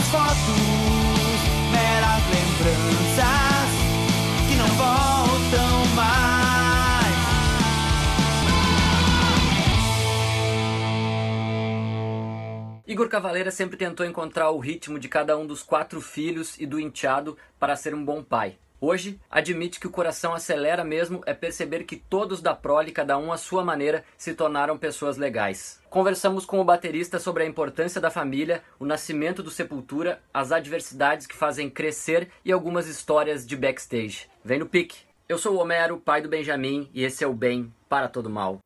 as fotos, meras lembranças que não voltam mais. Igor Cavaleira sempre tentou encontrar o ritmo de cada um dos quatro filhos e do enteado para ser um bom pai. Hoje, admite que o coração acelera mesmo é perceber que todos da prole, cada um à sua maneira, se tornaram pessoas legais. Conversamos com o baterista sobre a importância da família, o nascimento do Sepultura, as adversidades que fazem crescer e algumas histórias de backstage. Vem no pique! Eu sou o Homero, pai do Benjamin, e esse é o Bem para Todo Mal.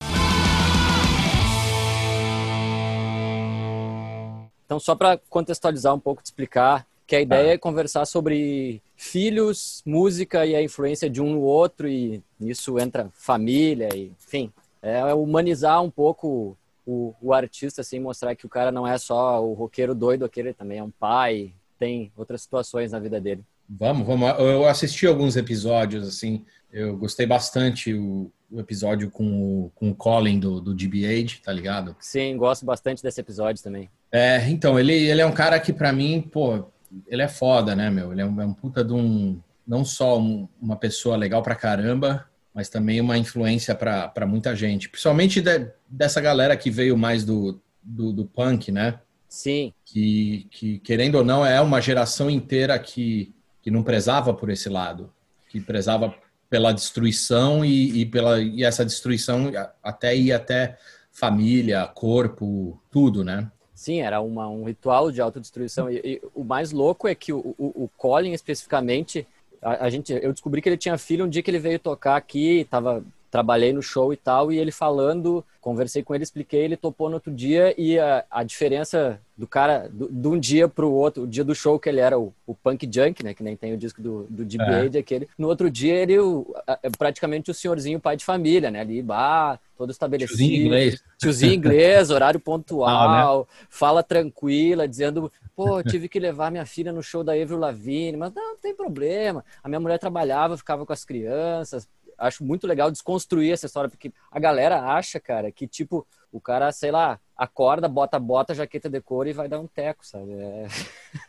Então, só para contextualizar um pouco, te explicar que a ideia é conversar sobre filhos, música e a influência de um no outro, e nisso entra família, e, enfim, é humanizar um pouco o, o, artista, assim, mostrar que o cara não é só o roqueiro doido, aquele também é um pai, tem outras situações na vida dele. Vamos, vamos. Eu assisti alguns episódios, assim, eu gostei bastante o, o episódio com o, com o Colin do, do GBH, tá ligado? Sim, gosto bastante desse episódio também. É, então, ele, ele é um cara que para mim, pô, ele é foda, né, meu? Ele é um, é um puta de um. Não só um, uma pessoa legal pra caramba, mas também uma influência para muita gente. Principalmente de, dessa galera que veio mais do, do, do, punk, né? Sim. Que, que, querendo ou não, é uma geração inteira que, que não prezava por esse lado. Que prezava pela destruição e, e pela, e essa destruição até ir até família, corpo, tudo, né? Sim, era uma, um ritual de autodestruição. E, e o mais louco é que o, o, o Colin, especificamente, a, a, gente, eu descobri que ele tinha filho um dia que ele veio tocar aqui, tava, trabalhei no show e tal, e ele falando, conversei com ele, expliquei, ele topou no outro dia, e a, a diferença do cara, do, de um dia pro outro, o dia do show que ele era o, o punk junk, né, que nem tem o disco do, do DBA, é. aquele, no outro dia ele, o, a, praticamente o senhorzinho pai de família, né, ali, bah, todo estabelecido. Tiozinho inglês. Tiozinho inglês, horário pontual, ah, né? fala tranquila, dizendo, pô, tive que levar minha filha no show da Avril Lavigne, mas não, não tem problema. A minha mulher trabalhava, ficava com as crianças. Acho muito legal desconstruir essa história, porque a galera acha, cara, que tipo, o cara, sei lá, acorda, bota bota, jaqueta de couro e vai dar um teco, sabe? É,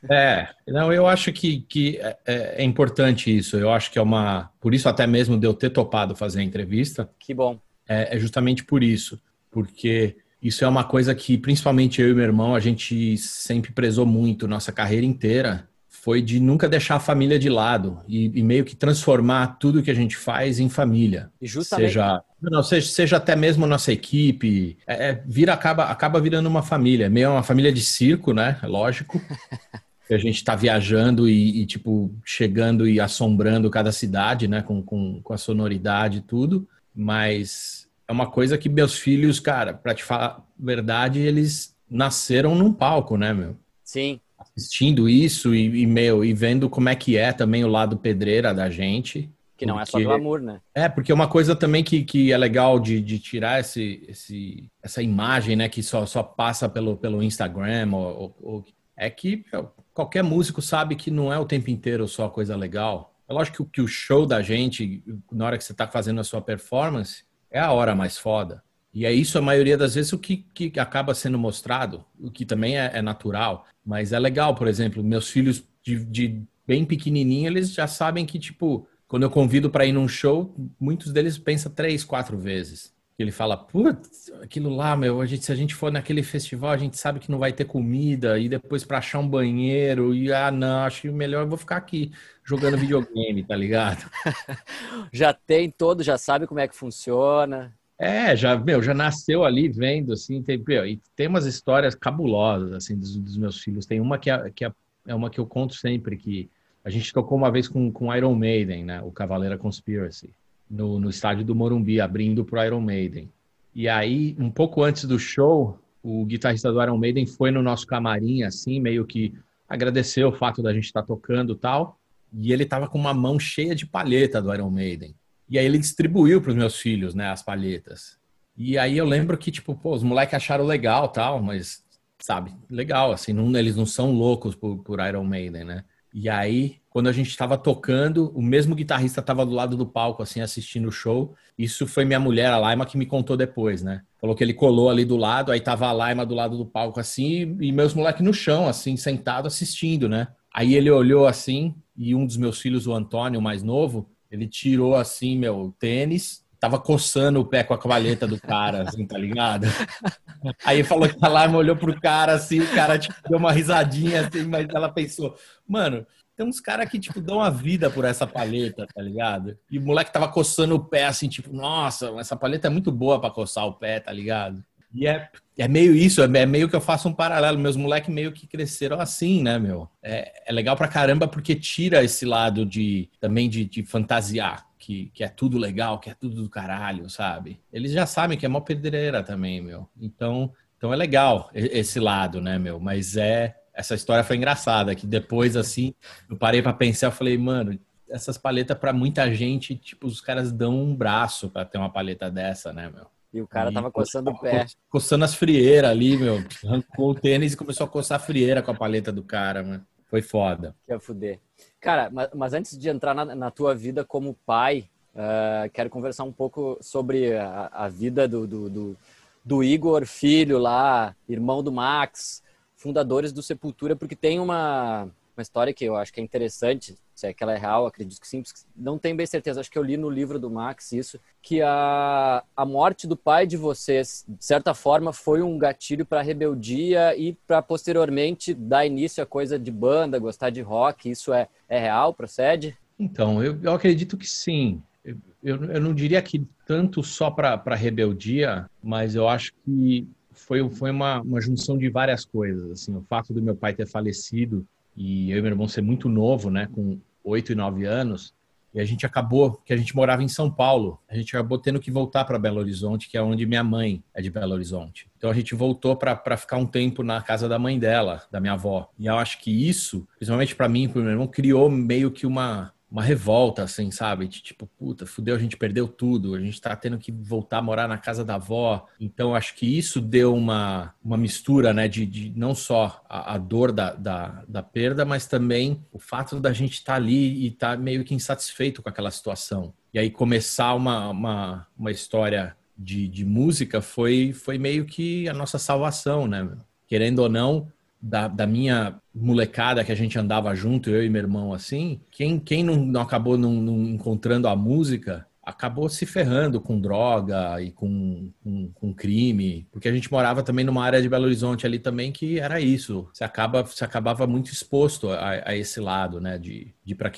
é não, eu acho que, que é, é, é, importante isso. Eu acho que é uma. Por isso, até mesmo de eu ter topado fazer a entrevista. Que bom é, é justamente por isso, porque isso é uma coisa que, principalmente eu e meu irmão, a gente sempre prezou muito, nossa carreira inteira, foi de nunca deixar a família de lado e, e meio que transformar tudo que a gente faz em família. E justamente... Seja, não, seja, seja até mesmo nossa equipe, é, é, vira, acaba, acaba virando uma família, meio uma família de circo, né? É lógico. a gente está viajando e, e, tipo, chegando e assombrando cada cidade, né? Com, com, com a sonoridade e tudo. Mas é uma coisa que meus filhos, cara, para te falar a verdade, eles nasceram num palco, né, meu? Sim. Assistindo isso e, e meu, e vendo como é que é também o lado pedreira da gente. Que não porque... é só glamour, né? É, porque uma coisa também que, que é legal de, de tirar esse, esse, essa imagem, né, que só, só passa pelo, pelo Instagram, ou, ou, é que meu, qualquer músico sabe que não é o tempo inteiro só coisa legal. É lógico que o show da gente, na hora que você está fazendo a sua performance, é a hora mais foda. E é isso, a maioria das vezes, o que, que acaba sendo mostrado, o que também é, é natural. Mas é legal, por exemplo, meus filhos de, de bem pequenininho, eles já sabem que, tipo, quando eu convido para ir num show, muitos deles pensam três, quatro vezes ele fala, putz, aquilo lá, meu, a gente, se a gente for naquele festival, a gente sabe que não vai ter comida, e depois para achar um banheiro, e ah, não, acho que melhor eu vou ficar aqui jogando videogame, tá ligado? já tem todo, já sabe como é que funciona. É, já, meu, já nasceu ali vendo, assim, tem, meu, e tem umas histórias cabulosas, assim, dos, dos meus filhos. Tem uma que, é, que é, é uma que eu conto sempre, que a gente tocou uma vez com, com Iron Maiden, né, o Cavaleira Conspiracy no, no estádio do Morumbi, abrindo para o Iron Maiden. E aí, um pouco antes do show, o guitarrista do Iron Maiden foi no nosso camarim, assim, meio que agradeceu o fato da gente estar tá tocando tal. E ele tava com uma mão cheia de palheta do Iron Maiden. E aí ele distribuiu para os meus filhos, né, as palhetas. E aí eu lembro que, tipo, pô, os moleques acharam legal tal, mas, sabe, legal, assim, não, eles não são loucos por, por Iron Maiden, né? E aí, quando a gente estava tocando, o mesmo guitarrista estava do lado do palco, assim, assistindo o show. Isso foi minha mulher, a Laima, que me contou depois, né? Falou que ele colou ali do lado, aí tava a Laima do lado do palco, assim, e meus moleques no chão, assim, sentado assistindo, né? Aí ele olhou assim, e um dos meus filhos, o Antônio, o mais novo, ele tirou assim, meu tênis, tava coçando o pé com a cavaleta do cara, assim, tá ligado? Aí falou que a Laima olhou pro cara assim, o cara tipo, deu uma risadinha assim, mas ela pensou, mano, tem uns caras que, tipo, dão a vida por essa paleta, tá ligado? E o moleque tava coçando o pé assim, tipo, nossa, essa paleta é muito boa para coçar o pé, tá ligado? E é, é meio isso, é, é meio que eu faço um paralelo. Meus moleques meio que cresceram assim, né, meu? É, é legal pra caramba porque tira esse lado de também de, de fantasiar que, que é tudo legal, que é tudo do caralho, sabe? Eles já sabem que é mó pedreira também, meu. Então, então é legal esse lado, né, meu? Mas é. Essa história foi engraçada, que depois, assim, eu parei para pensar, eu falei, mano, essas paletas para muita gente, tipo, os caras dão um braço para ter uma paleta dessa, né, meu? E o cara e tava coçando o pé. Coçando as frieiras ali, meu. Arrancou o tênis e começou a coçar a frieira com a paleta do cara, mano. Foi foda. Quer fuder. Cara, mas, mas, antes de entrar na, na tua vida como pai, uh, quero conversar um pouco sobre a, a vida do, do, do, do, Igor, filho lá, irmão do Max, fundadores do Sepultura, porque tem uma, uma história que eu acho que é interessante se é que ela é real, acredito que sim, não tenho bem certeza, acho que eu li no livro do Max isso, que a, a morte do pai de vocês, de certa forma, foi um gatilho para rebeldia e para posteriormente dar início a coisa de banda, gostar de rock, isso é, é real, procede? Então, eu, eu acredito que sim. Eu, eu, eu não diria que tanto só para rebeldia, mas eu acho que foi, foi uma, uma junção de várias coisas. Assim, o fato do meu pai ter falecido e eu e meu irmão ser muito novo, né, com oito e nove anos, e a gente acabou, que a gente morava em São Paulo, a gente acabou tendo que voltar para Belo Horizonte, que é onde minha mãe é de Belo Horizonte. Então a gente voltou para ficar um tempo na casa da mãe dela, da minha avó. E eu acho que isso, principalmente para mim e para meu irmão, criou meio que uma uma revolta, assim, sabe? De, tipo, puta, fudeu, a gente perdeu tudo, a gente tá tendo que voltar a morar na casa da avó. Então, acho que isso deu uma, uma mistura, né, de, de não só a, a dor da, da, da, perda, mas também o fato da gente estar tá ali e tá meio que insatisfeito com aquela situação. E aí começar uma, uma, uma história de, de música foi, foi meio que a nossa salvação, né? Querendo ou não, da, da, minha molecada que a gente andava junto, eu e meu irmão, assim, quem, quem não, não acabou não, não encontrando a música acabou se ferrando com droga e com, com, com, crime, porque a gente morava também numa área de Belo Horizonte ali também que era isso. Você acaba você acabava muito exposto a, a esse lado, né, de, de para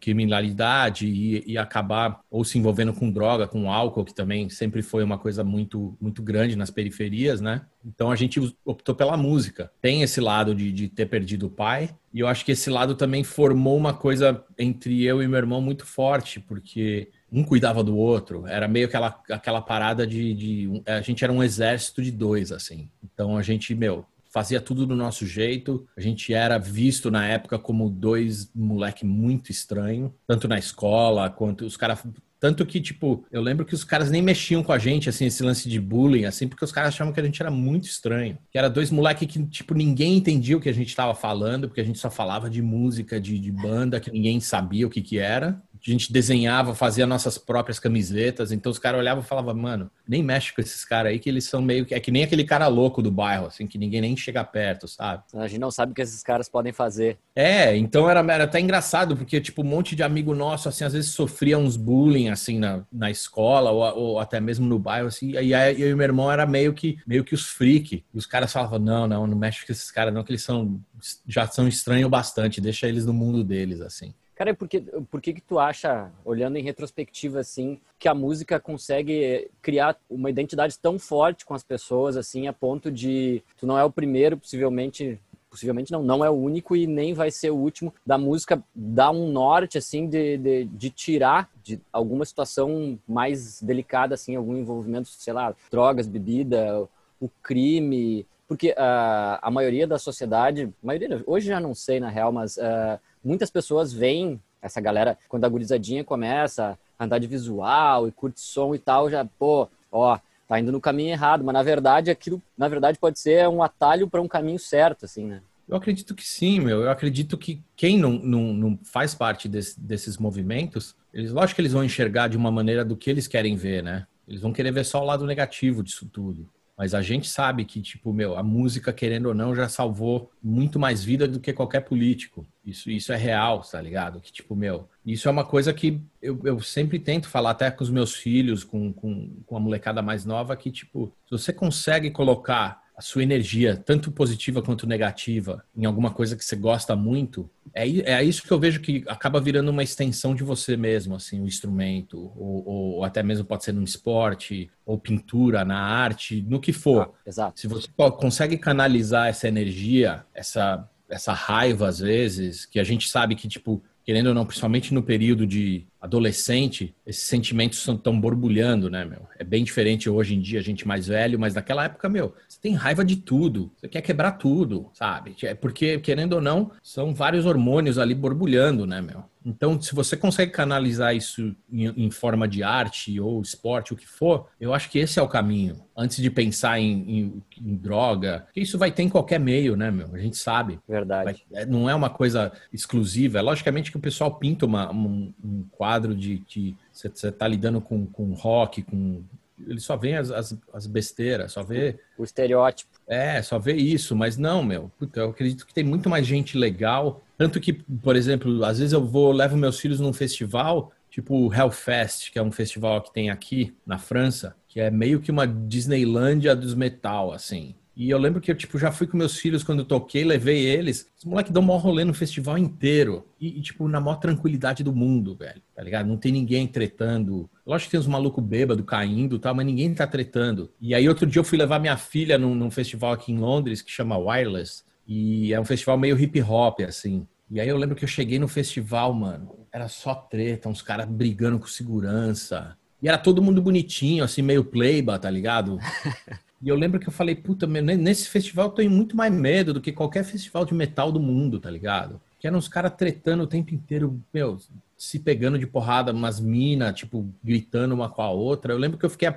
criminalidade e, e, acabar ou se envolvendo com droga, com álcool, que também sempre foi uma coisa muito muito grande nas periferias, né? Então a gente optou pela música. Tem esse lado de, de ter perdido o pai, e eu acho que esse lado também formou uma coisa entre eu e meu irmão muito forte, porque um cuidava do outro, era meio aquela, aquela parada de, de, A gente era um exército de dois, assim. Então a gente, meu, fazia tudo do nosso jeito. A gente era visto na época como dois moleque muito estranho, tanto na escola quanto os caras tanto que, tipo, eu lembro que os caras nem mexiam com a gente, assim, esse lance de bullying, assim, porque os caras achavam que a gente era muito estranho. Que era dois moleques que, tipo, ninguém entendia o que a gente tava falando, porque a gente só falava de música, de, de banda, que ninguém sabia o que que era a gente desenhava, fazia nossas próprias camisetas. Então os caras olhavam e falavam, mano, nem mexe com esses caras aí, que eles são meio que. É que nem aquele cara louco do bairro, assim, que ninguém nem chega perto, sabe? A gente não sabe o que esses caras podem fazer. É, então era, era até engraçado, porque, tipo, um monte de amigo nosso, assim, às vezes sofria uns bullying, assim, na, na escola, ou, ou até mesmo no bairro, assim. E aí eu e meu irmão era meio que, meio que os freak. E os caras falavam, não, não, não mexe com esses caras, não, que eles são. Já são estranhos bastante, deixa eles no mundo deles, assim. Cara, por que, por que que tu acha, olhando em retrospectiva, assim, que a música consegue criar uma identidade tão forte com as pessoas, assim, a ponto de tu não é o primeiro, possivelmente, possivelmente não, não é o único e nem vai ser o último da música dar um norte, assim, de, de, de tirar de alguma situação mais delicada, assim, algum envolvimento, sei lá, drogas, bebida, o crime, porque uh, a maioria da sociedade, maioria, hoje já não sei na real, mas uh, muitas pessoas veem essa galera, quando a gurizadinha começa a andar de visual e curte som e tal, já, pô, ó, tá indo no caminho errado, mas na verdade aquilo, na verdade pode ser um atalho para um caminho certo, assim, né? Eu acredito que sim, meu. Eu acredito que quem não, não, não faz parte desse, desses movimentos, eles, lógico que eles vão enxergar de uma maneira do que eles querem ver, né? Eles vão querer ver só o lado negativo disso tudo. Mas a gente sabe que, tipo, meu, a música, querendo ou não, já salvou muito mais vida do que qualquer político. Isso, isso é real, tá ligado? Que, tipo, meu, isso é uma coisa que eu, eu sempre tento falar até com os meus filhos, com, com, com a molecada mais nova, que, tipo, se você consegue colocar a sua energia, tanto positiva quanto negativa, em alguma coisa que você gosta muito, é, é isso que eu vejo que acaba virando uma extensão de você mesmo, assim, o instrumento, ou, ou até mesmo pode ser num esporte, ou pintura, na arte, no que for. Ah, exato. Se você consegue canalizar essa energia, essa, essa raiva, às vezes, que a gente sabe que, tipo, querendo ou não, principalmente no período de adolescente, esses sentimentos estão borbulhando, né, meu? É bem diferente hoje em dia, a gente mais velho, mas naquela época, meu, você tem raiva de tudo, você quer quebrar tudo, sabe? É porque, querendo ou não, são vários hormônios ali borbulhando, né, meu? Então, se você consegue canalizar isso em, em, forma de arte ou esporte, o que for, eu acho que esse é o caminho. Antes de pensar em, em, em droga, que isso vai ter em qualquer meio, né, meu? A gente sabe. Verdade. Vai, é, não é uma coisa exclusiva. É logicamente que o pessoal pinta uma, um, um quadro de que você está lidando com, com rock, com ele só vê as, as, as, besteiras, só vê. O estereótipo. É, só vê isso, mas não, meu. Puta, eu acredito que tem muito mais gente legal. Tanto que, por exemplo, às vezes eu vou, levo meus filhos num festival, tipo o Hellfest, que é um festival que tem aqui na França, que é meio que uma Disneylândia dos metal, assim. E eu lembro que eu, tipo, já fui com meus filhos quando eu toquei, levei eles. Os moleques dão maior rolê no festival inteiro. E, e, tipo, na maior tranquilidade do mundo, velho. Tá ligado? Não tem ninguém tretando. Lógico que tem uns malucos bêbados caindo e tal, mas ninguém tá tretando. E aí, outro dia eu fui levar minha filha num, num festival aqui em Londres que chama Wireless. E é um festival meio hip hop, assim. E aí eu lembro que eu cheguei no festival, mano. Era só treta, uns caras brigando com segurança. E era todo mundo bonitinho, assim, meio playba, tá ligado? E eu lembro que eu falei, puta, nesse festival eu tenho muito mais medo do que qualquer festival de metal do mundo, tá ligado? Que eram uns caras tretando o tempo inteiro, meu, se pegando de porrada, umas minas, tipo, gritando uma com a outra. Eu lembro que eu fiquei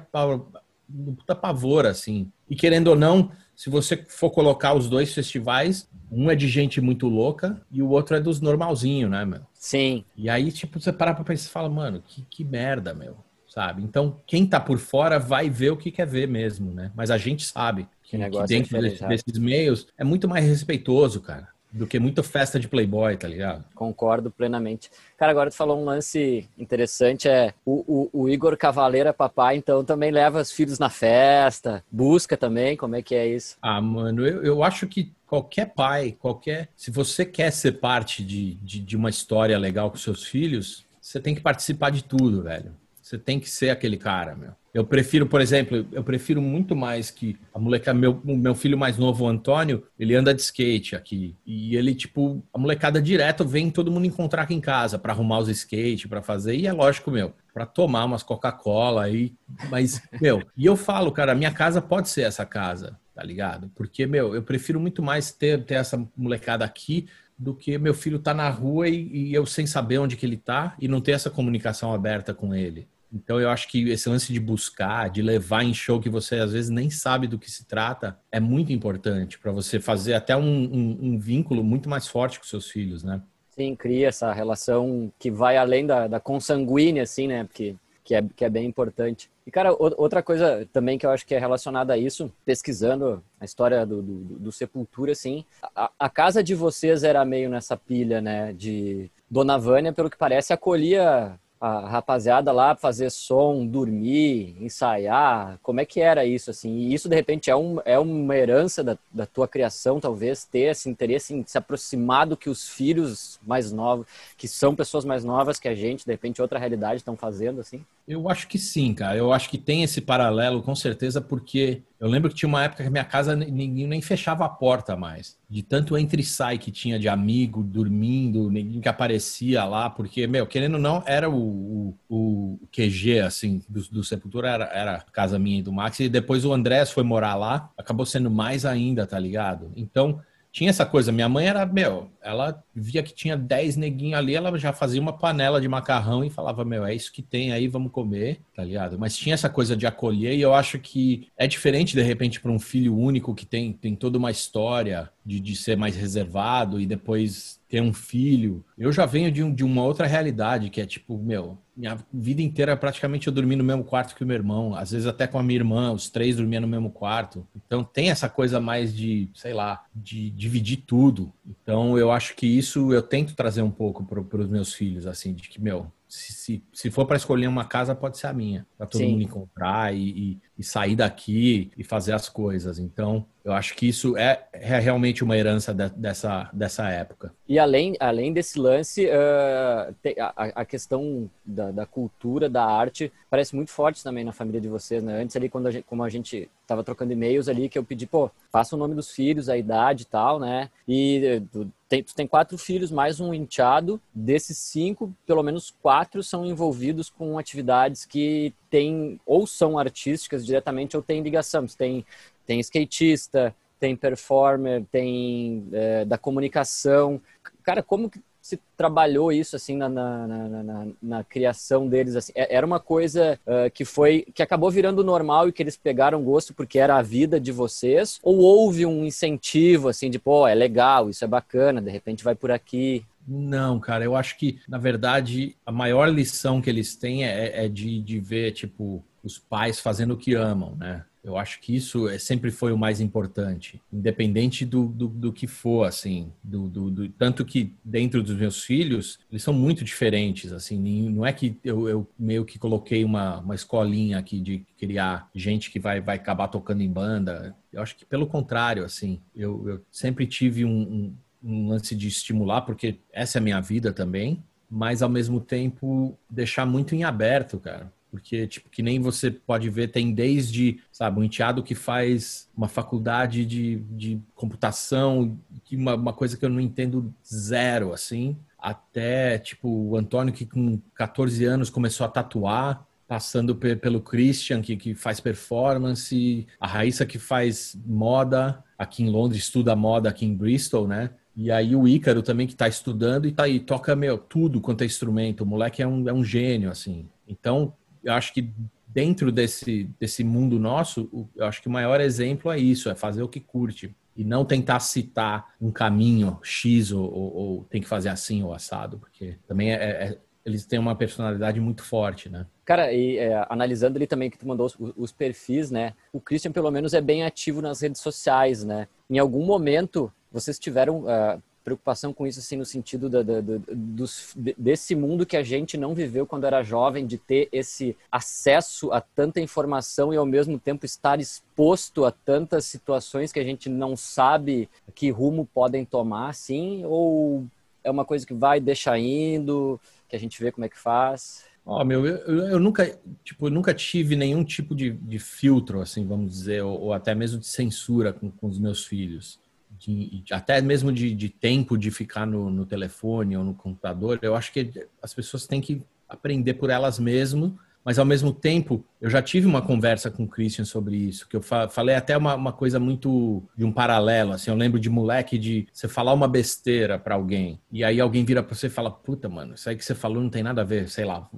no puta pavor, assim. E querendo ou não, se você for colocar os dois festivais, um é de gente muito louca e o outro é dos normalzinho, né, meu? Sim. E aí, tipo, você para pra pensar e fala, mano, que, que merda, meu sabe? Então, quem tá por fora vai ver o que quer ver mesmo, né? Mas a gente sabe que, que é dentro é desse, desses meios é muito mais respeitoso, cara, do que muita festa de playboy, tá ligado? Concordo plenamente. Cara, agora tu falou um lance interessante, é o, o, o Igor Cavaleira papai, então também leva os filhos na festa, busca também, como é que é isso? Ah, mano, eu, eu acho que qualquer pai, qualquer... Se você quer ser parte de, de, de uma história legal com seus filhos, você tem que participar de tudo, velho. Você tem que ser aquele cara, meu. Eu prefiro, por exemplo, eu prefiro muito mais que a molecada, meu, meu filho mais novo, o Antônio, ele anda de skate aqui. E ele, tipo, a molecada direto vem todo mundo encontrar aqui em casa para arrumar os skate, para fazer. E é lógico, meu, para tomar umas Coca-Cola aí. Mas, meu, e eu falo, cara, minha casa pode ser essa casa, tá ligado? Porque, meu, eu prefiro muito mais ter, ter essa molecada aqui do que meu filho tá na rua e, e eu sem saber onde que ele tá e não ter essa comunicação aberta com ele. Então eu acho que esse lance de buscar, de levar em show que você às vezes nem sabe do que se trata, é muito importante para você fazer até um, um, um, vínculo muito mais forte com seus filhos, né? Sim, cria essa relação que vai além da, da consanguínea, assim, né? Porque que é, que é bem importante. E, cara, outra coisa também que eu acho que é relacionada a isso, pesquisando a história do, do, do Sepultura, assim, a, a, casa de vocês era meio nessa pilha, né, de Dona Vânia, pelo que parece, acolhia a rapaziada lá fazer som, dormir, ensaiar? Como é que era isso, assim? E isso, de repente, é, um, é uma herança da, da tua criação, talvez, ter esse interesse em se aproximar do que os filhos mais novos, que são pessoas mais novas que a gente, de repente, outra realidade estão fazendo, assim? Eu acho que sim, cara. Eu acho que tem esse paralelo, com certeza, porque eu lembro que tinha uma época que minha casa ninguém nem fechava a porta mais. De tanto entre e sai que tinha de amigo, dormindo, ninguém que aparecia lá, porque, meu, querendo ou não, era o, o, o QG, assim, do, do Sepultura, era, era casa minha e do Max, e depois o Andrés foi morar lá, acabou sendo mais ainda, tá ligado? Então, tinha essa coisa. Minha mãe era, meu, ela via que tinha 10 neguinhos ali, ela já fazia uma panela de macarrão e falava, meu, é isso que tem aí, vamos comer, tá ligado? Mas tinha essa coisa de acolher e eu acho que é diferente, de repente, para um filho único que tem, tem toda uma história de, de ser mais reservado e depois ter um filho. Eu já venho de, um, de uma outra realidade, que é tipo, meu, minha vida inteira praticamente eu dormi no mesmo quarto que o meu irmão, às vezes até com a minha irmã, os três dormiam no mesmo quarto. Então tem essa coisa mais de, sei lá, de dividir tudo. Então eu acho que isso eu tento trazer um pouco para os meus filhos, assim, de que, meu, se, se, se for para escolher uma casa, pode ser a minha, para todo Sim. mundo encontrar e, e, e, sair daqui e fazer as coisas. Então, eu acho que isso é, é realmente uma herança de, dessa, dessa época. E além, além desse lance, uh, a, a, questão da, da, cultura, da arte, parece muito forte também na família de vocês, né? Antes ali, quando a gente, como a gente estava trocando e-mails ali, que eu pedi, pô, faça o nome dos filhos, a idade e tal, né? E tu tem, tu tem quatro filhos, mais um enteado. Desses cinco, pelo menos quatro são envolvidos com atividades que têm, ou são artísticas diretamente, ou têm ligação. Tem tem skatista, tem performer, tem é, da comunicação. Cara, como que se trabalhou isso assim na, na, na, na criação deles? Assim? É, era uma coisa uh, que foi que acabou virando normal e que eles pegaram gosto porque era a vida de vocês? Ou houve um incentivo assim de pô, é legal, isso é bacana, de repente vai por aqui? Não, cara, eu acho que, na verdade, a maior lição que eles têm é, é de, de ver, tipo, os pais fazendo o que amam, né? Eu acho que isso é, sempre foi o mais importante, independente do, do, do que for, assim. Do, do, do, tanto que dentro dos meus filhos, eles são muito diferentes, assim. Não é que eu, eu meio que coloquei uma, uma escolinha aqui de criar gente que vai, vai acabar tocando em banda. Eu acho que pelo contrário, assim. Eu, eu sempre tive um, um, um lance de estimular, porque essa é a minha vida também, mas ao mesmo tempo deixar muito em aberto, cara porque, tipo, que nem você pode ver, tem desde, sabe, um enteado que faz uma faculdade de, de computação, uma, uma coisa que eu não entendo zero, assim, até, tipo, o Antônio que com 14 anos começou a tatuar, passando pelo Christian, que, que faz performance, a Raíssa, que faz moda, aqui em Londres, estuda moda aqui em Bristol, né? E aí o Ícaro também, que está estudando e tá aí, toca, meu, tudo quanto é instrumento. O moleque é um, é um gênio, assim. Então, eu acho que dentro desse, desse mundo nosso, eu acho que o maior exemplo é isso, é fazer o que curte. E não tentar citar um caminho X ou, ou, ou tem que fazer assim ou assado, porque também é, é, eles têm uma personalidade muito forte, né? Cara, e é, analisando ali também que tu mandou os, os, perfis, né? O Christian, pelo menos, é bem ativo nas redes sociais, né? Em algum momento, vocês tiveram uh, preocupação com isso, assim, no sentido da, da, da, dos, desse mundo que a gente não viveu quando era jovem, de ter esse acesso a tanta informação e ao mesmo tempo estar exposto a tantas situações que a gente não sabe que rumo podem tomar, assim, ou é uma coisa que vai deixar indo, que a gente vê como é que faz? Ó, oh, meu, eu, eu, nunca, tipo, eu nunca tive nenhum tipo de, de filtro, assim, vamos dizer, ou, ou até mesmo de censura com, com os meus filhos de, até mesmo de, de, tempo de ficar no, no, telefone ou no computador, eu acho que as pessoas têm que aprender por elas mesmas, mas ao mesmo tempo, eu já tive uma conversa com o Christian sobre isso, que eu fa falei até uma, uma, coisa muito de um paralelo, assim, eu lembro de moleque de você falar uma besteira para alguém, e aí alguém vira para você e fala, puta, mano, isso aí que você falou não tem nada a ver, sei lá,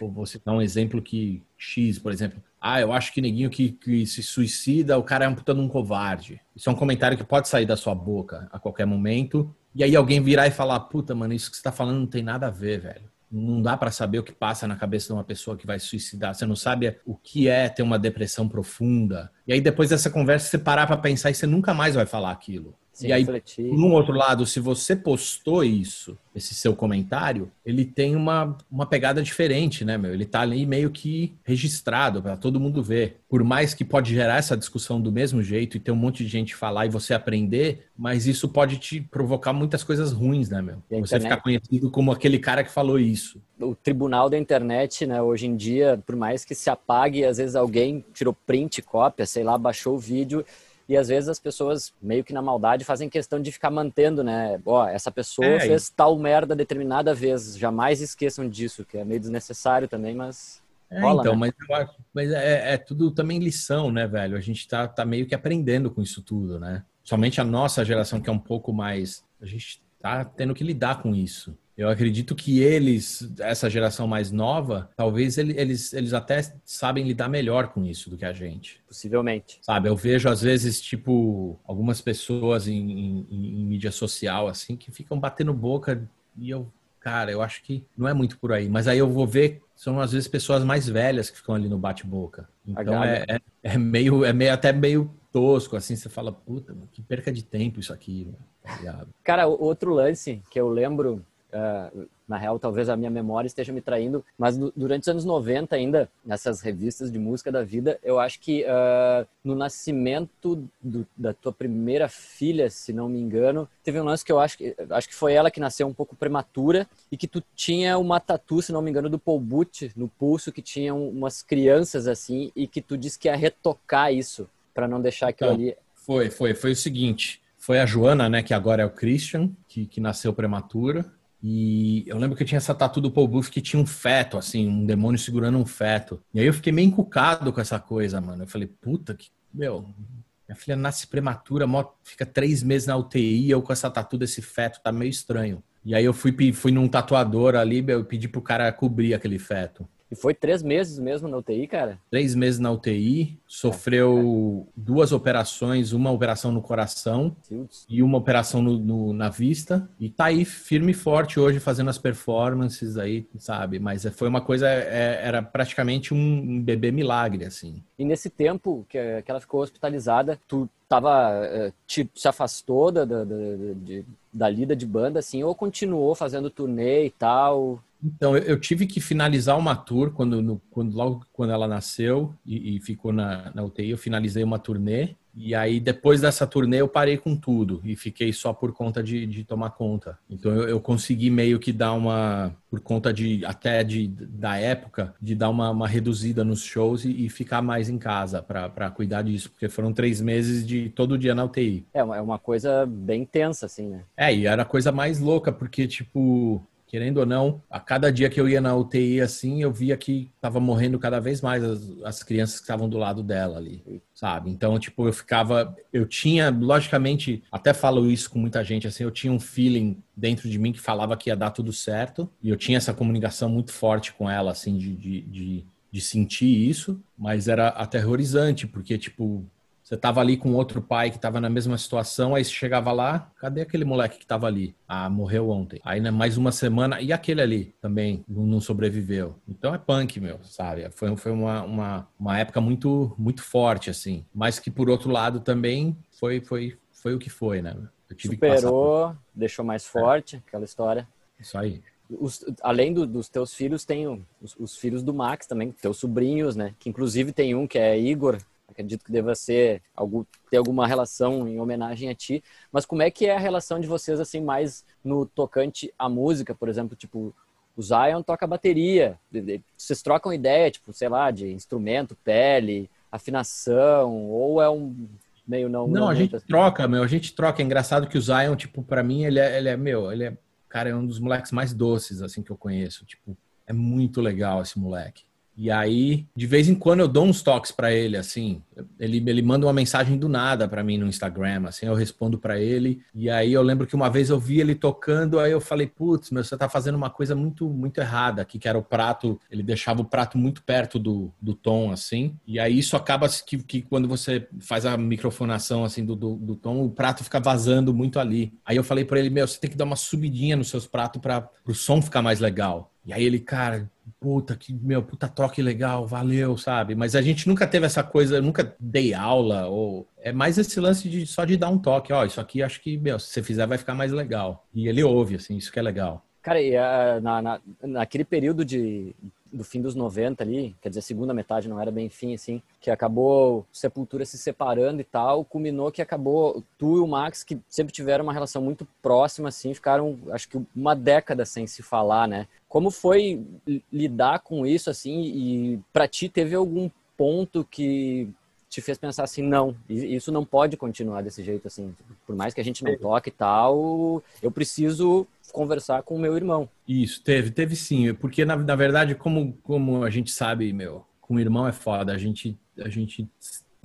vou citar um exemplo que X, por exemplo, ah, eu acho que neguinho que, que se suicida, o cara é um puta de um covarde. Isso é um comentário que pode sair da sua boca a qualquer momento. E aí alguém virar e falar, puta, mano, isso que você tá falando não tem nada a ver, velho. Não dá para saber o que passa na cabeça de uma pessoa que vai se suicidar. Você não sabe o que é ter uma depressão profunda. E aí depois dessa conversa você parar para pensar e você nunca mais vai falar aquilo. Sim, e aí, refletir. no outro lado, se você postou isso, esse seu comentário, ele tem uma, uma pegada diferente, né, meu? Ele tá ali meio que registrado para todo mundo ver. Por mais que pode gerar essa discussão do mesmo jeito e ter um monte de gente falar e você aprender, mas isso pode te provocar muitas coisas ruins, né, meu? Você ficar conhecido como aquele cara que falou isso. O tribunal da internet, né, hoje em dia, por mais que se apague, às vezes alguém tirou print, cópia, sei lá, baixou o vídeo e às vezes as pessoas, meio que na maldade, fazem questão de ficar mantendo, né? Ó, essa pessoa é, fez tal merda determinada vez. Jamais esqueçam disso, que é meio desnecessário também, mas. É, rola, então, né? mas, mas é, é, tudo também lição, né, velho? A gente tá, tá meio que aprendendo com isso tudo, né? Somente a nossa geração, que é um pouco mais. A gente tá tendo que lidar com isso. Eu acredito que eles, essa geração mais nova, talvez eles, eles até sabem lidar melhor com isso do que a gente. Possivelmente. Sabe, eu vejo às vezes, tipo, algumas pessoas em, em, em mídia social, assim, que ficam batendo boca e eu, cara, eu acho que não é muito por aí. Mas aí eu vou ver, são às vezes pessoas mais velhas que ficam ali no bate-boca. Então é, é, é, meio, é meio, até meio tosco, assim, você fala, puta, que perca de tempo isso aqui. Tá cara, outro lance que eu lembro Uh, na real, talvez a minha memória esteja me traindo, mas durante os anos 90 ainda, nessas revistas de música da vida, eu acho que uh, no nascimento do, da tua primeira filha, se não me engano, teve um lance que eu acho que, acho que foi ela que nasceu um pouco prematura e que tu tinha uma tatu, se não me engano, do Paul Butch no pulso, que tinha umas crianças assim e que tu disse que ia retocar isso para não deixar aquilo então, ali. Foi, foi, foi o seguinte. Foi a Joana, né, que agora é o Christian, que, que nasceu prematura. E eu lembro que tinha essa tatu do Paul Booth que tinha um feto, assim, um demônio segurando um feto. E aí eu fiquei meio encucado com essa coisa, mano. Eu falei, puta que. Meu, minha filha nasce prematura, fica três meses na UTI, eu com essa tatu desse feto, tá meio estranho. E aí eu fui, fui num tatuador ali, eu pedi pro cara cobrir aquele feto. E foi três meses mesmo na UTI, cara? Três meses na UTI, sofreu é. duas operações, uma operação no coração Deus. e uma operação no, no, na vista. E tá aí firme e forte hoje fazendo as performances aí, sabe? Mas foi uma coisa, é, era praticamente um bebê milagre, assim. E nesse tempo que, que ela ficou hospitalizada, tu tava, eh, te, se afastou da, da, da, da lida de banda, assim, ou continuou fazendo turnê e tal? Então, eu tive que finalizar uma tour quando, no, quando logo quando ela nasceu e, e ficou na, na, UTI, eu finalizei uma turnê. E aí, depois dessa turnê, eu parei com tudo e fiquei só por conta de, de tomar conta. Então, eu, eu, consegui meio que dar uma, por conta de até de, da época, de dar uma, uma reduzida nos shows e, e ficar mais em casa para cuidar disso, porque foram três meses de todo dia na UTI. É uma, é uma coisa bem tensa, assim, né? É, e era a coisa mais louca, porque, tipo, querendo ou não, a cada dia que eu ia na UTI assim, eu via que tava morrendo cada vez mais as, as crianças que estavam do lado dela ali, sabe? Então, tipo, eu ficava, eu tinha, logicamente, até falo isso com muita gente, assim, eu tinha um feeling dentro de mim que falava que ia dar tudo certo, e eu tinha essa comunicação muito forte com ela, assim, de, de, de, de sentir isso, mas era aterrorizante, porque, tipo, você tava ali com outro pai que tava na mesma situação, aí você chegava lá, cadê aquele moleque que tava ali? Ah, morreu ontem. Aí, né, mais uma semana, e aquele ali também não sobreviveu. Então é punk, meu, sabe? Foi, foi uma, uma, uma época muito, muito forte, assim. Mas que, por outro lado, também foi, foi, foi o que foi, né? Superou, por... deixou mais forte, é. aquela história. Isso aí. Os, além do, dos teus filhos, tem os, os, filhos do Max também, teus sobrinhos, né? Que inclusive tem um que é Igor, acredito que deva ser algo ter alguma relação em homenagem a ti, mas como é que é a relação de vocês assim mais no tocante à música, por exemplo, tipo o Zion toca bateria, vocês trocam ideia, tipo, sei lá, de instrumento, pele, afinação, ou é um meio não Não, não a gente assim. troca, meu, a gente troca, é engraçado que o Zion, tipo, para mim ele é, ele é meu, ele é, cara, é um dos moleques mais doces assim que eu conheço, tipo, é muito legal esse moleque. E aí, de vez em quando eu dou uns toques para ele, assim. Ele, ele manda uma mensagem do nada para mim no Instagram, assim, eu respondo para ele. E aí eu lembro que uma vez eu vi ele tocando, aí eu falei, putz, meu, você tá fazendo uma coisa muito, muito errada aqui, que era o prato, ele deixava o prato muito perto do, do tom, assim. E aí isso acaba que, que quando você faz a microfonação, assim, do, do, do tom, o prato fica vazando muito ali. Aí eu falei para ele, meu, você tem que dar uma subidinha nos seus pratos para o som ficar mais legal. E aí ele, cara, puta que meu puta toque legal, valeu, sabe? Mas a gente nunca teve essa coisa, nunca dei aula ou é mais esse lance de só de dar um toque, ó, isso aqui acho que, meu, se você fizer vai ficar mais legal. E ele ouve assim, isso que é legal. Cara, e uh, na, na, naquele período de do fim dos 90 ali, quer dizer, segunda metade não era bem fim, assim, que acabou Sepultura se separando e tal, culminou que acabou tu e o Max, que sempre tiveram uma relação muito próxima, assim, ficaram, acho que uma década sem se falar, né? Como foi lidar com isso, assim, e para ti teve algum ponto que te fez pensar assim, não, isso não pode continuar desse jeito assim. Por mais que a gente não toque e tal, eu preciso conversar com o meu irmão. Isso, teve, teve sim. Porque, na, na verdade, como, como a gente sabe, meu, com o irmão é foda. A gente, a gente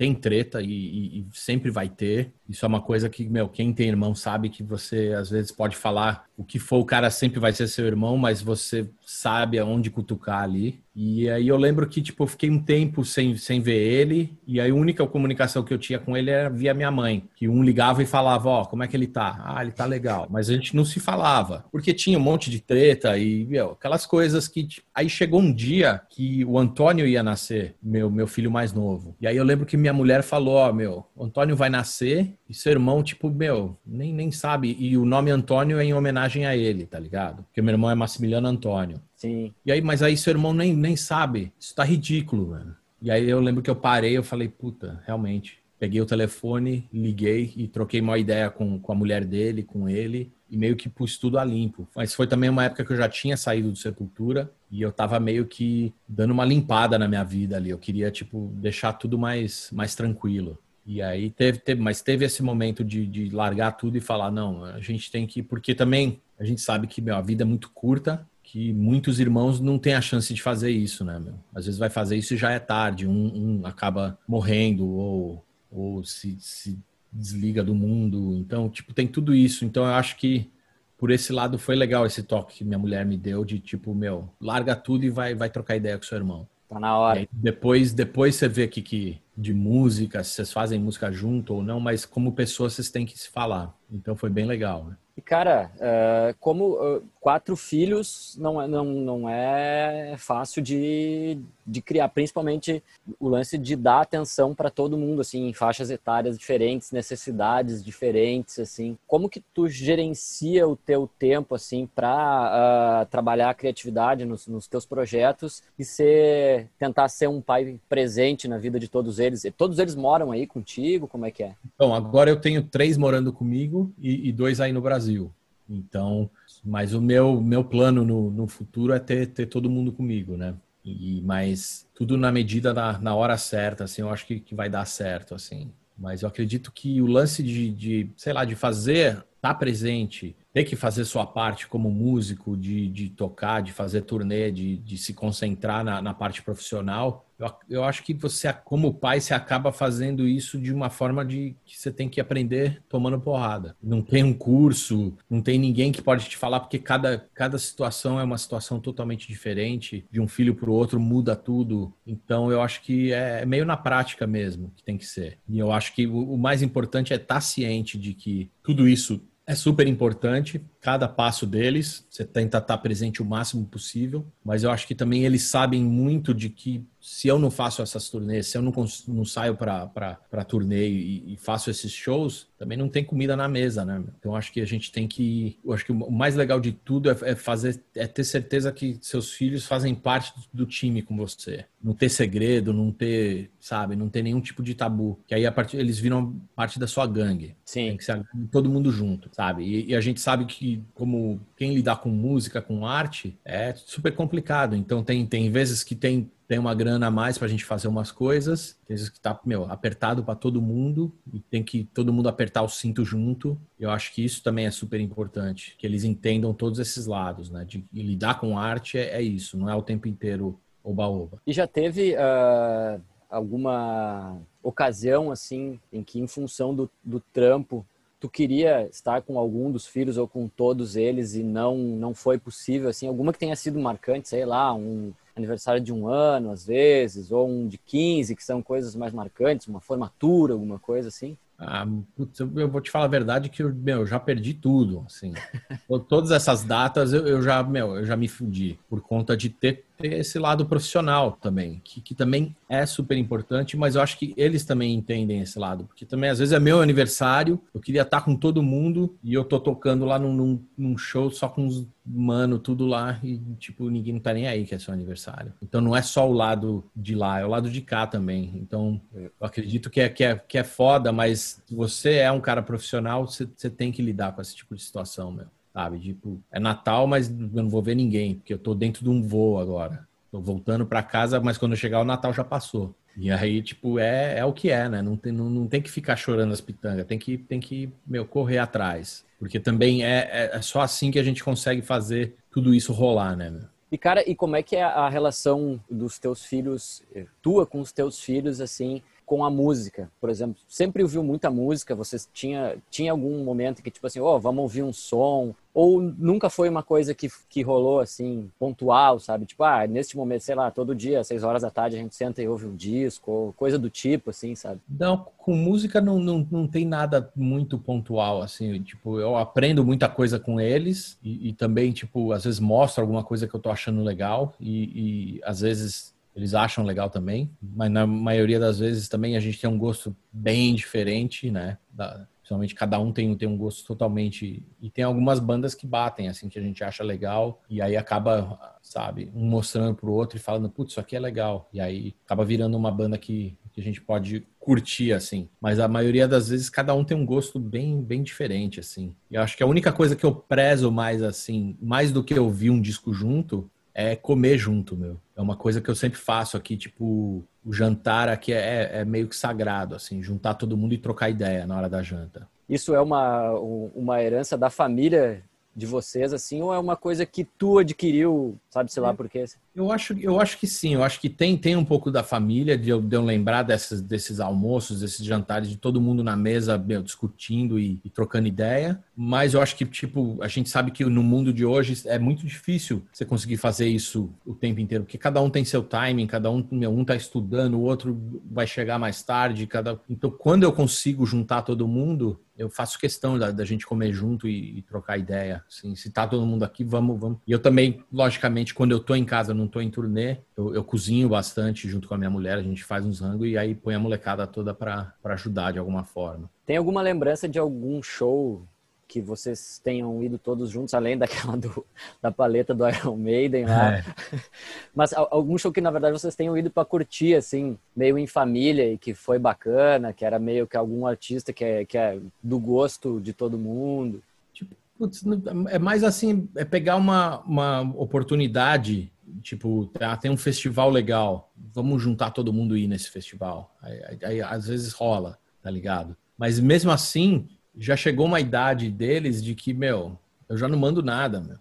tem treta e, e, e, sempre vai ter. Isso é uma coisa que, meu, quem tem irmão sabe que você às vezes pode falar o que for, o cara sempre vai ser seu irmão, mas você sabe aonde cutucar ali. E aí eu lembro que, tipo, eu fiquei um tempo sem, sem ver ele, e aí a única comunicação que eu tinha com ele era via minha mãe, que um ligava e falava, ó, oh, como é que ele tá? Ah, ele tá legal. Mas a gente não se falava, porque tinha um monte de treta e, meu, aquelas coisas que... Tipo, aí chegou um dia que o Antônio ia nascer, meu, meu filho mais novo. E aí eu lembro que minha mulher falou, ó, oh, meu, Antônio vai nascer e seu irmão, tipo, meu, nem, nem sabe. E o nome Antônio é em homenagem a ele, tá ligado? Porque meu irmão é Massimiliano Antônio. Sim. E aí, mas aí seu irmão nem, nem sabe. Isso tá ridículo, mano. E aí eu lembro que eu parei, eu falei, puta, realmente. Peguei o telefone, liguei e troquei uma ideia com, com a mulher dele, com ele, e meio que pus tudo a limpo. Mas foi também uma época que eu já tinha saído do Sepultura e eu tava meio que dando uma limpada na minha vida ali. Eu queria, tipo, deixar tudo mais, mais tranquilo. E aí teve, teve, mas teve esse momento de, de largar tudo e falar, não, a gente tem que, porque também a gente sabe que meu, a vida é muito curta, que muitos irmãos não têm a chance de fazer isso, né, meu? Às vezes vai fazer isso e já é tarde, um, um acaba morrendo ou, ou se, se desliga do mundo. Então, tipo, tem tudo isso. Então, eu acho que por esse lado foi legal esse toque que minha mulher me deu de tipo, meu, larga tudo e vai, vai trocar ideia com seu irmão. Tá na hora. depois, depois você vê aqui que de música, se vocês fazem música junto ou não, mas como pessoas vocês têm que se falar. Então foi bem legal, né? E, cara, uh, como uh, quatro filhos não é, não, não é fácil de, de criar, principalmente o lance de dar atenção para todo mundo, assim, em faixas etárias diferentes, necessidades diferentes, assim. Como que tu gerencia o teu tempo, assim, para uh, ah, trabalhar a criatividade nos, nos teus projetos e ser, tentar ser um pai presente na vida de todos eles? Todos eles moram aí contigo? Como é que é? Então, agora eu tenho três morando comigo e, e dois aí no Brasil. Então, mas o meu, meu plano no, no futuro é ter, ter todo mundo comigo, né? E, mas tudo na medida, na, na hora certa, assim, eu acho que, que vai dar certo, assim. Mas eu acredito que o lance de, de sei lá, de fazer, estar tá presente, ter que fazer sua parte como músico, de, de tocar, de fazer turnê, de, de se concentrar na, na parte profissional, eu, eu acho que você, como pai, você acaba fazendo isso de uma forma de que você tem que aprender tomando porrada. Não tem um curso, não tem ninguém que pode te falar, porque cada, cada situação é uma situação totalmente diferente. De um filho para o outro muda tudo. Então eu acho que é meio na prática mesmo que tem que ser. E eu acho que o, o mais importante é estar ciente de que tudo isso é super importante, cada passo deles, você tenta estar presente o máximo possível, mas eu acho que também eles sabem muito de que se eu não faço essas turnês, se eu não, não saio para turnê e, e, faço esses shows, também não tem comida na mesa, né? Então acho que a gente tem que. Eu acho que o mais legal de tudo é, é fazer, é ter certeza que seus filhos fazem parte do, time com você. Não ter segredo, não ter, sabe, não ter nenhum tipo de tabu. Que aí a part, eles viram parte da sua gangue. Sim. Tem que ser todo mundo junto, sabe? E, e a gente sabe que, como quem lidar com música, com arte, é super complicado. Então tem, tem vezes que tem tem uma grana a mais para a gente fazer umas coisas, tem vezes que tá, meu, apertado para todo mundo e tem que todo mundo apertar o cinto junto. Eu acho que isso também é super importante, que eles entendam todos esses lados, né? De lidar com arte é, é isso, não é o tempo inteiro oba-oba. E já teve uh, alguma ocasião, assim, em que em função do, do trampo tu queria estar com algum dos filhos ou com todos eles e não não foi possível assim alguma que tenha sido marcante sei lá um aniversário de um ano, às vezes, ou um de 15, que são coisas mais marcantes, uma formatura, alguma coisa assim? Ah, putz, eu vou te falar a verdade que eu, meu, eu já perdi tudo, assim. Todas essas datas eu, eu, já, meu, eu já me fudi por conta de ter ter esse lado profissional também, que, que também é super importante, mas eu acho que eles também entendem esse lado, porque também às vezes é meu aniversário, eu queria estar com todo mundo e eu tô tocando lá num, num, num show só com os mano, tudo lá e tipo, ninguém não tá nem aí que é seu aniversário. Então não é só o lado de lá, é o lado de cá também. Então eu acredito que é, que é, que é foda, mas você é um cara profissional, você, você tem que lidar com esse tipo de situação, meu sabe? Tipo, é Natal, mas eu não vou ver ninguém, porque eu tô dentro de um voo agora. Tô voltando para casa, mas quando eu chegar o Natal já passou. E aí, tipo, é, é o que é, né? Não tem, não, não tem que ficar chorando as pitangas, tem que, tem que, meu, correr atrás. Porque também é, é, é só assim que a gente consegue fazer tudo isso rolar, né? Meu? E, cara, e como é que é a relação dos teus filhos, tua com os teus filhos, assim, com a música? Por exemplo, sempre ouviu muita música, vocês tinha tinha algum momento que tipo assim, oh, vamos ouvir um som, ou nunca foi uma coisa que, que rolou assim, pontual, sabe? Tipo, ah, neste momento, sei lá, todo dia, às seis horas da tarde, a gente senta e ouve um disco, ou coisa do tipo, assim, sabe? Não, com música não, não, não tem nada muito pontual, assim. Tipo, eu aprendo muita coisa com eles e, e também, tipo, às vezes mostro alguma coisa que eu tô achando legal e, e às vezes eles acham legal também, mas na maioria das vezes também a gente tem um gosto bem diferente, né? Da, principalmente cada um tem, tem um gosto totalmente. E tem algumas bandas que batem, assim, que a gente acha legal, e aí acaba, sabe, um mostrando pro outro e falando, putz, isso aqui é legal. E aí acaba virando uma banda que, que a gente pode curtir, assim. Mas a maioria das vezes cada um tem um gosto bem, bem diferente, assim. E eu acho que a única coisa que eu prezo mais, assim, mais do que ouvir um disco junto, é comer junto, meu. É uma coisa que eu sempre faço aqui, tipo, o jantar aqui é, é meio que sagrado, assim, juntar todo mundo e trocar ideia na hora da janta. Isso é uma, uma herança da família de vocês, assim, ou é uma coisa que tu adquiriu, sabe, sei lá por quê? Eu acho, eu acho que sim, eu acho que tem, tem um pouco da família, de eu, de eu lembrar dessas, desses almoços, desses jantares, de todo mundo na mesa meu, discutindo e, e, trocando ideia, mas eu acho que, tipo, a gente sabe que no mundo de hoje é muito difícil você conseguir fazer isso o tempo inteiro, porque cada um tem seu timing, cada um, meu, um tá estudando, o outro vai chegar mais tarde, cada... Então, quando eu consigo juntar todo mundo, eu faço questão da, da gente comer junto e, e, trocar ideia. Assim, se tá todo mundo aqui, vamos, vamos. E eu também, logicamente, quando eu tô em casa, não tô em turnê, eu, eu cozinho bastante junto com a minha mulher, a gente faz uns rango e aí põe a molecada toda para ajudar de alguma forma. Tem alguma lembrança de algum show que vocês tenham ido todos juntos, além daquela do, da paleta do Iron Maiden lá. É. Mas algum show que, na verdade, vocês tenham ido para curtir, assim, meio em família e que foi bacana, que era meio que algum artista que é, que é do gosto de todo mundo. Tipo, putz, é mais assim, é pegar uma, uma oportunidade, tipo, ah, tem um festival legal, vamos juntar todo mundo e ir nesse festival. Aí, aí, aí às vezes rola, tá ligado? Mas mesmo assim, já chegou uma idade deles de que, meu, eu já não mando nada, meu.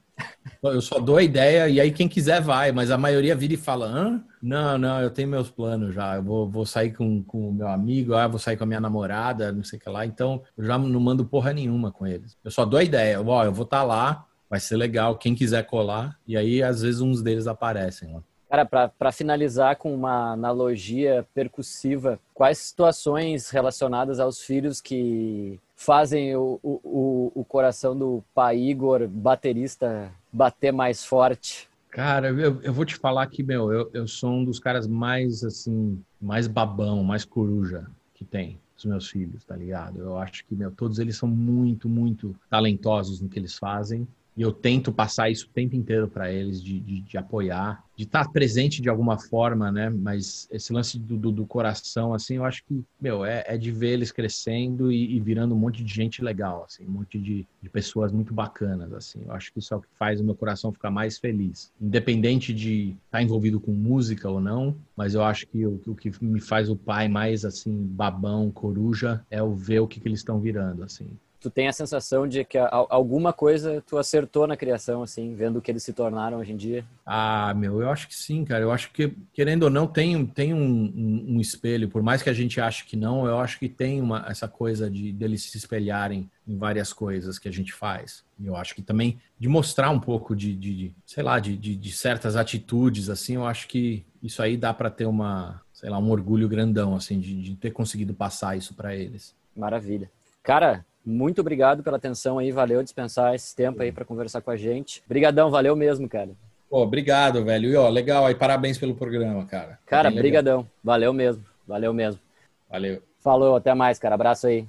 Eu só dou a ideia e aí quem quiser vai, mas a maioria vira e fala: Hã? Não, não, eu tenho meus planos já. Eu vou, vou sair com, o meu amigo, ah, vou sair com a minha namorada, não sei o que lá. Então eu já não mando porra nenhuma com eles. Eu só dou a ideia: Ó, eu vou estar tá lá, vai ser legal, quem quiser colar. E aí às vezes uns deles aparecem lá. Cara, para finalizar com uma analogia percussiva, quais situações relacionadas aos filhos que fazem o, o, o coração do pai Igor, baterista, bater mais forte? Cara, eu, eu vou te falar que, meu, eu, eu sou um dos caras mais, assim, mais babão, mais coruja que tem, os meus filhos, tá ligado? Eu acho que, meu, todos eles são muito, muito talentosos no que eles fazem. E eu tento passar isso o tempo inteiro para eles, de, de, de, apoiar, de estar tá presente de alguma forma, né? Mas esse lance do, do, do coração, assim, eu acho que, meu, é, é de ver eles crescendo e, e, virando um monte de gente legal, assim, um monte de, de pessoas muito bacanas, assim. Eu acho que isso é o que faz o meu coração ficar mais feliz. Independente de estar tá envolvido com música ou não, mas eu acho que o, o que me faz o pai mais, assim, babão, coruja, é o ver o que, que eles estão virando, assim tu tem a sensação de que alguma coisa tu acertou na criação, assim, vendo o que eles se tornaram hoje em dia? Ah, meu, eu acho que sim, cara. Eu acho que, querendo ou não, tem, tem um, um, um espelho. Por mais que a gente ache que não, eu acho que tem uma, essa coisa de deles se espelharem em várias coisas que a gente faz. E eu acho que também de mostrar um pouco de, de, de sei lá, de, de, de certas atitudes, assim, eu acho que isso aí dá para ter uma, sei lá, um orgulho grandão, assim, de, de ter conseguido passar isso para eles. Maravilha. Cara, muito obrigado pela atenção aí, valeu dispensar esse tempo aí para conversar com a gente. Obrigadão, valeu mesmo, cara. Pô, obrigado, velho. E ó, legal aí, parabéns pelo programa, cara. Cara, brigadão. Valeu mesmo. Valeu mesmo. Valeu. Falou, até mais, cara. Abraço aí.